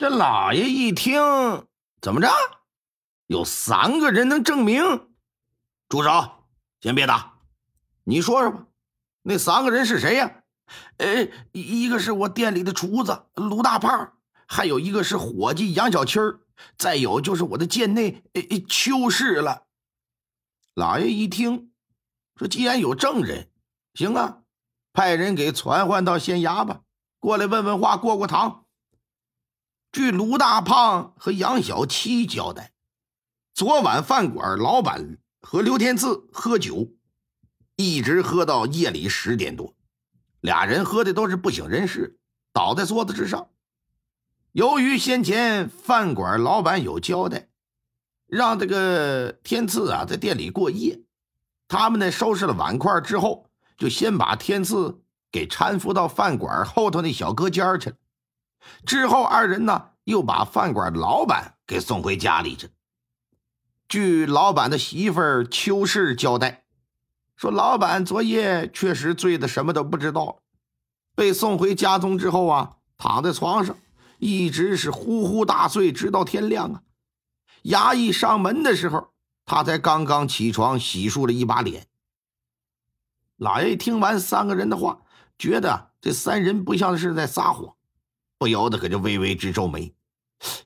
这老爷一听，怎么着？有三个人能证明？住手！先别打，你说说吧，那三个人是谁呀？呃，一个是我店里的厨子卢大胖，还有一个是伙计杨小七儿，再有就是我的贱内哎邱氏了。老爷一听，说：“既然有证人，行啊，派人给传唤到县衙吧，过来问问话，过过堂。”据卢大胖和杨小七交代，昨晚饭馆老板和刘天赐喝酒，一直喝到夜里十点多，俩人喝的都是不省人事，倒在桌子之上。由于先前饭馆老板有交代，让这个天赐啊在店里过夜，他们呢收拾了碗筷之后，就先把天赐给搀扶到饭馆后头那小隔间去了。之后，二人呢又把饭馆老板给送回家里去。据老板的媳妇儿邱氏交代，说老板昨夜确实醉得什么都不知道，被送回家中之后啊，躺在床上，一直是呼呼大睡，直到天亮啊。衙役上门的时候，他才刚刚起床洗漱了一把脸。老爷听完三个人的话，觉得这三人不像是在撒谎。不由得可就微微直皱眉，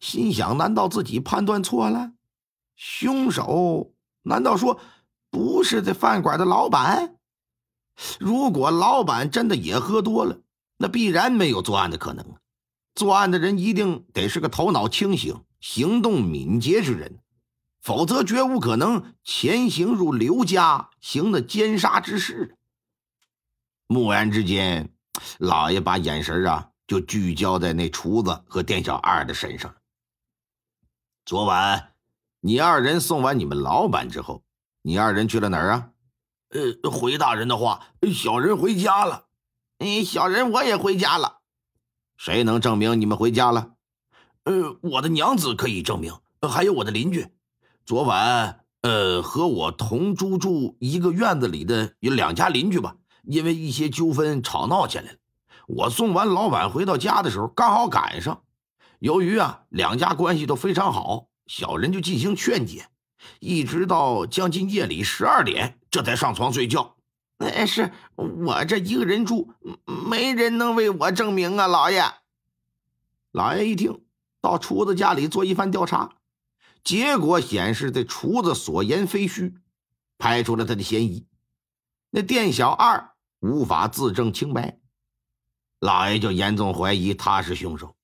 心想：难道自己判断错了？凶手难道说不是这饭馆的老板？如果老板真的也喝多了，那必然没有作案的可能。作案的人一定得是个头脑清醒、行动敏捷之人，否则绝无可能潜行入刘家行的奸杀之事。蓦然之间，老爷把眼神啊。就聚焦在那厨子和店小二的身上了。昨晚你二人送完你们老板之后，你二人去了哪儿啊？呃，回大人的话，小人回家了。哎，小人我也回家了。谁能证明你们回家了？呃，我的娘子可以证明，还有我的邻居。昨晚，呃，和我同租住一个院子里的有两家邻居吧，因为一些纠纷吵闹起来了。我送完老板回到家的时候，刚好赶上。由于啊两家关系都非常好，小人就进行劝解，一直到将近夜里十二点，这才上床睡觉。哎，是我这一个人住，没人能为我证明啊，老爷。老爷一听，到厨子家里做一番调查，结果显示这厨子所言非虚，排除了他的嫌疑。那店小二无法自证清白。老爷就严重怀疑他是凶手，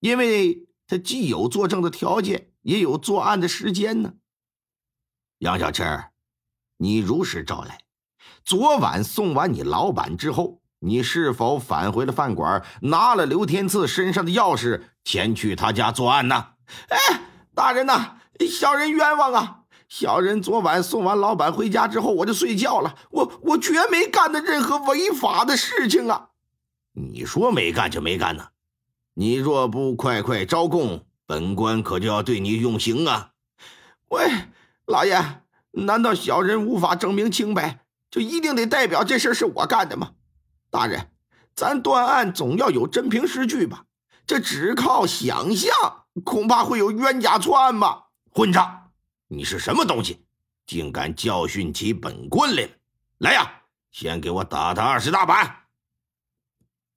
因为他既有作证的条件，也有作案的时间呢。杨小七，你如实招来，昨晚送完你老板之后，你是否返回了饭馆，拿了刘天赐身上的钥匙，前去他家作案呢？哎，大人呐，小人冤枉啊！小人昨晚送完老板回家之后，我就睡觉了，我我绝没干的任何违法的事情啊！你说没干就没干呢？你若不快快招供，本官可就要对你用刑啊！喂，老爷，难道小人无法证明清白，就一定得代表这事是我干的吗？大人，咱断案总要有真凭实据吧？这只靠想象，恐怕会有冤假错案吧？混账！你是什么东西，竟敢教训起本官来了？来呀，先给我打他二十大板！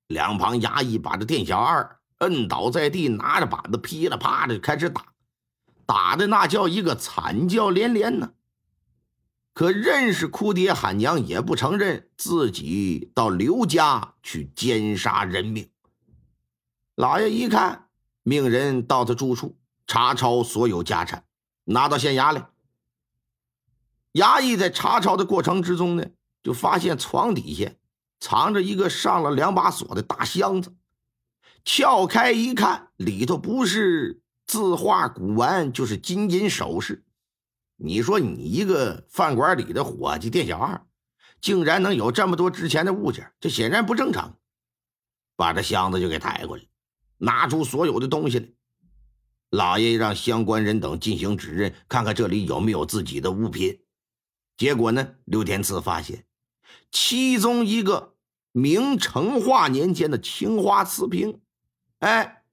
两旁衙役把这店小二摁倒在地，拿着板子噼里啪啦就开始打，打的那叫一个惨叫连连呢。可认识哭爹喊娘，也不承认自己到刘家去奸杀人命。老爷一看，命人到他住处查抄所有家产，拿到县衙来。衙役在查抄的过程之中呢，就发现床底下。藏着一个上了两把锁的大箱子，撬开一看，里头不是字画古玩，就是金银首饰。你说你一个饭馆里的伙计店小二，竟然能有这么多值钱的物件，这显然不正常。把这箱子就给抬过来，拿出所有的东西来。老爷让相关人等进行指认，看看这里有没有自己的物品。结果呢，刘天赐发现。其中一个明成化年间的青花瓷瓶，哎，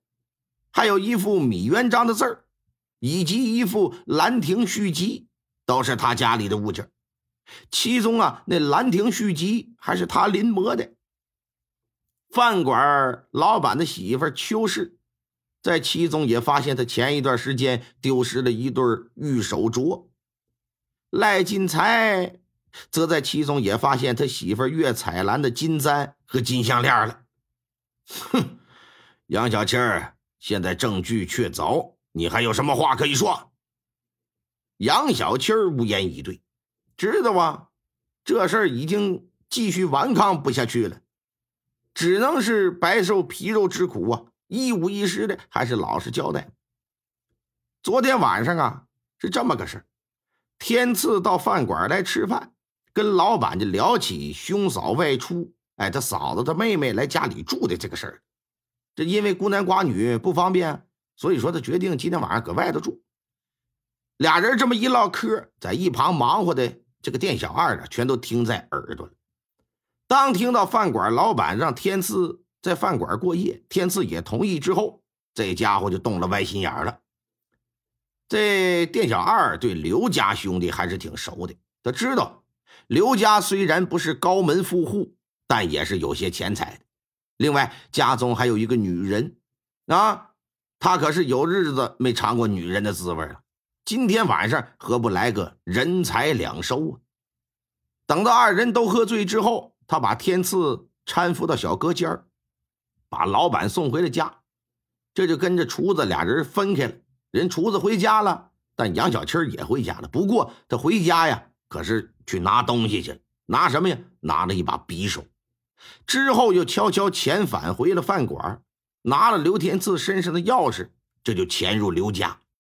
还有一副米元璋的字儿，以及一副《兰亭序集》，都是他家里的物件。其中啊，那《兰亭序集》还是他临摹的。饭馆老板的媳妇邱氏，在其中也发现他前一段时间丢失了一对玉手镯。赖金财则在其中也发现他媳妇岳彩兰的金簪和金项链了。哼，杨小七儿，现在证据确凿，你还有什么话可以说？杨小七儿无言以对，知道啊，这事儿已经继续顽抗不下去了。只能是白受皮肉之苦啊！一五一十的，还是老实交代。昨天晚上啊，是这么个事天赐到饭馆来吃饭，跟老板就聊起兄嫂外出，哎，他嫂子他妹妹来家里住的这个事儿。这因为孤男寡女不方便，所以说他决定今天晚上搁外头住。俩人这么一唠嗑，在一旁忙活的这个店小二啊，全都听在耳朵了。当听到饭馆老板让天赐在饭馆过夜，天赐也同意之后，这家伙就动了歪心眼了。这店小二对刘家兄弟还是挺熟的，他知道刘家虽然不是高门富户，但也是有些钱财的。另外，家中还有一个女人啊，他可是有日子没尝过女人的滋味了。今天晚上何不来个人财两收啊？等到二人都喝醉之后。他把天赐搀扶到小隔间把老板送回了家，这就跟着厨子俩人分开了。人厨子回家了，但杨小七也回家了。不过他回家呀，可是去拿东西去了。拿什么呀？拿了一把匕首。之后又悄悄遣返回了饭馆，拿了刘天赐身上的钥匙，这就潜入刘家。